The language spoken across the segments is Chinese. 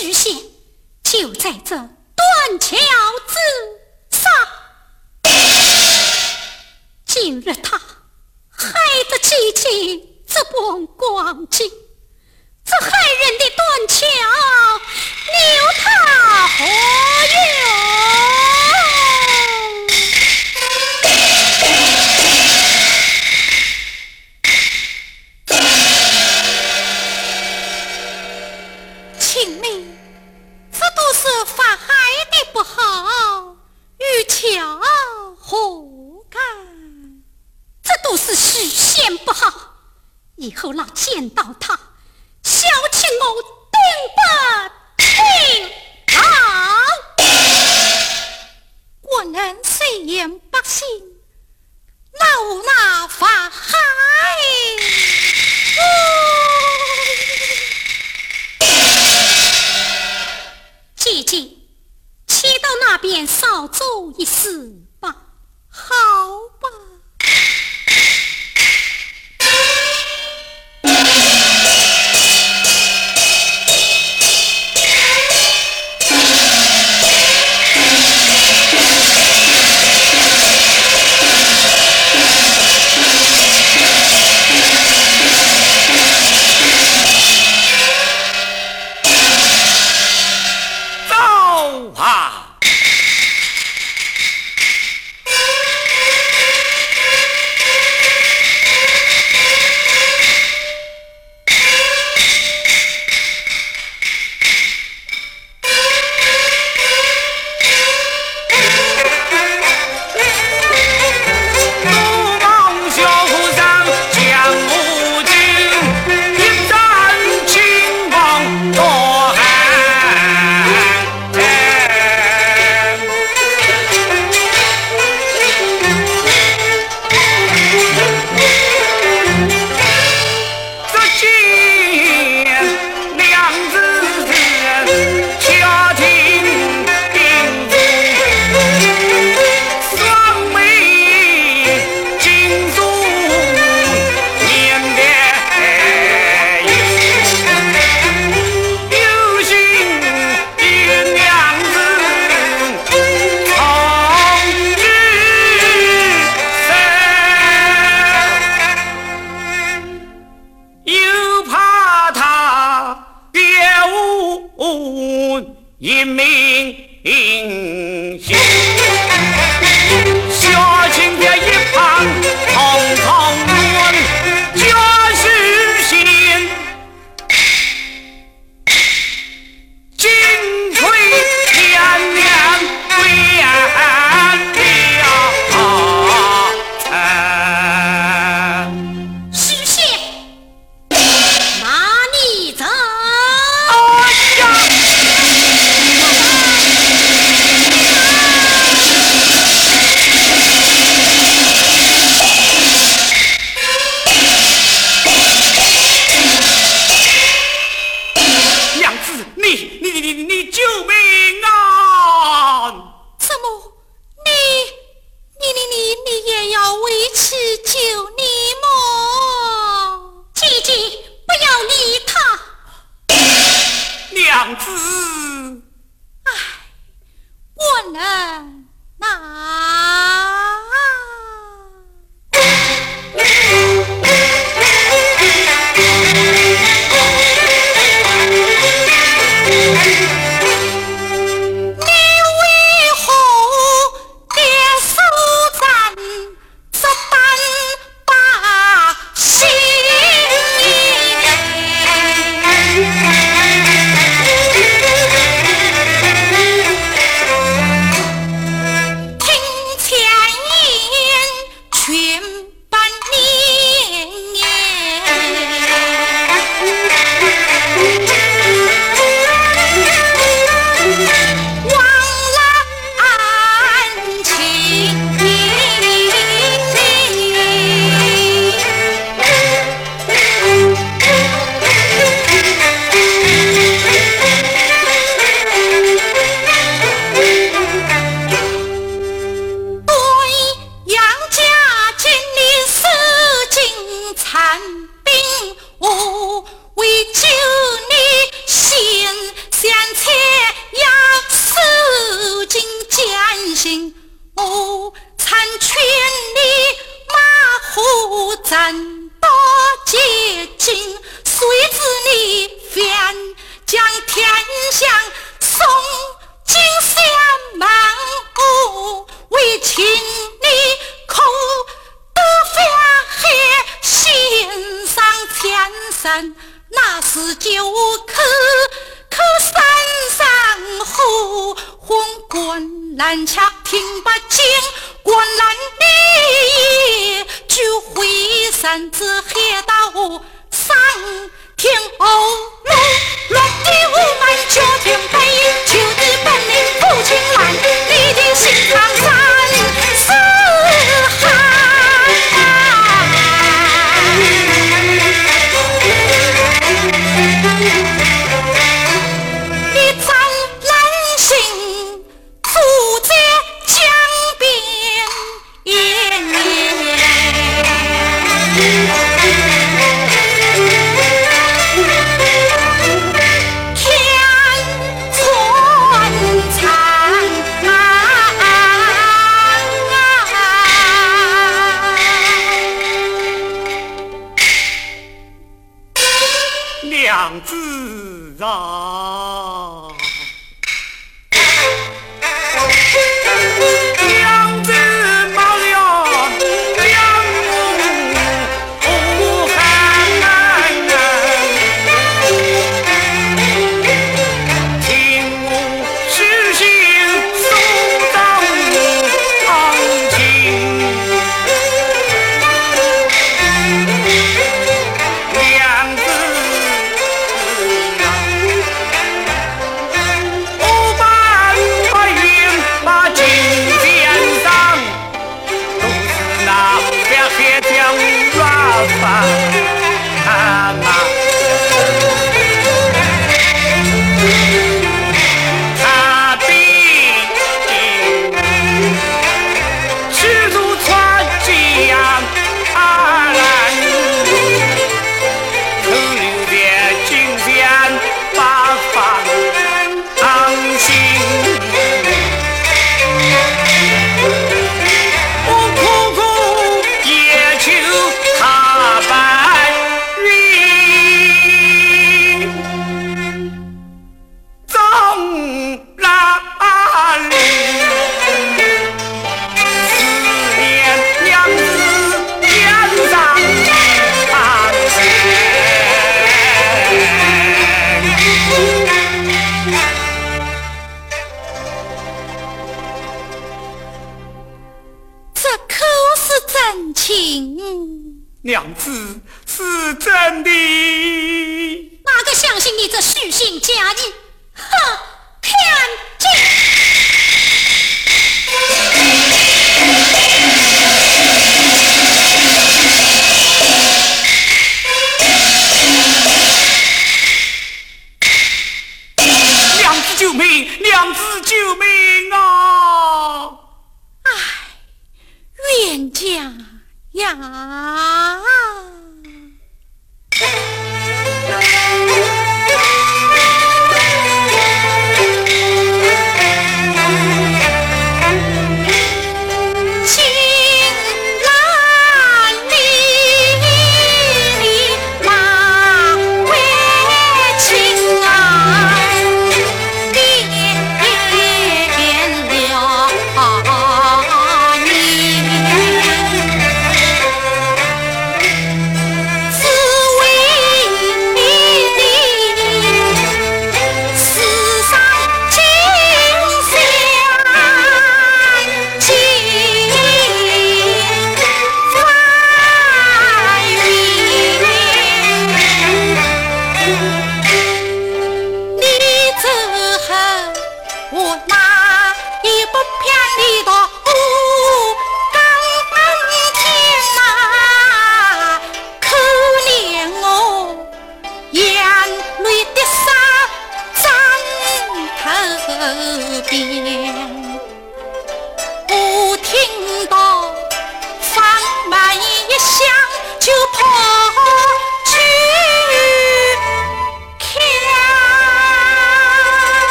局限就在这断桥之上。今日他害得姐姐这般光景，这害人的断桥，留他何用？你不好，玉桥何干？这都是许仙不好，以后老见到他。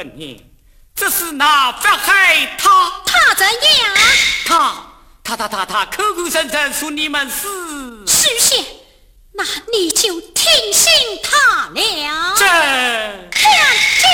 会不念？这是哪法害他他怎样？他他他他他口口声声说你们是虚线，那你就听信他了。这看见。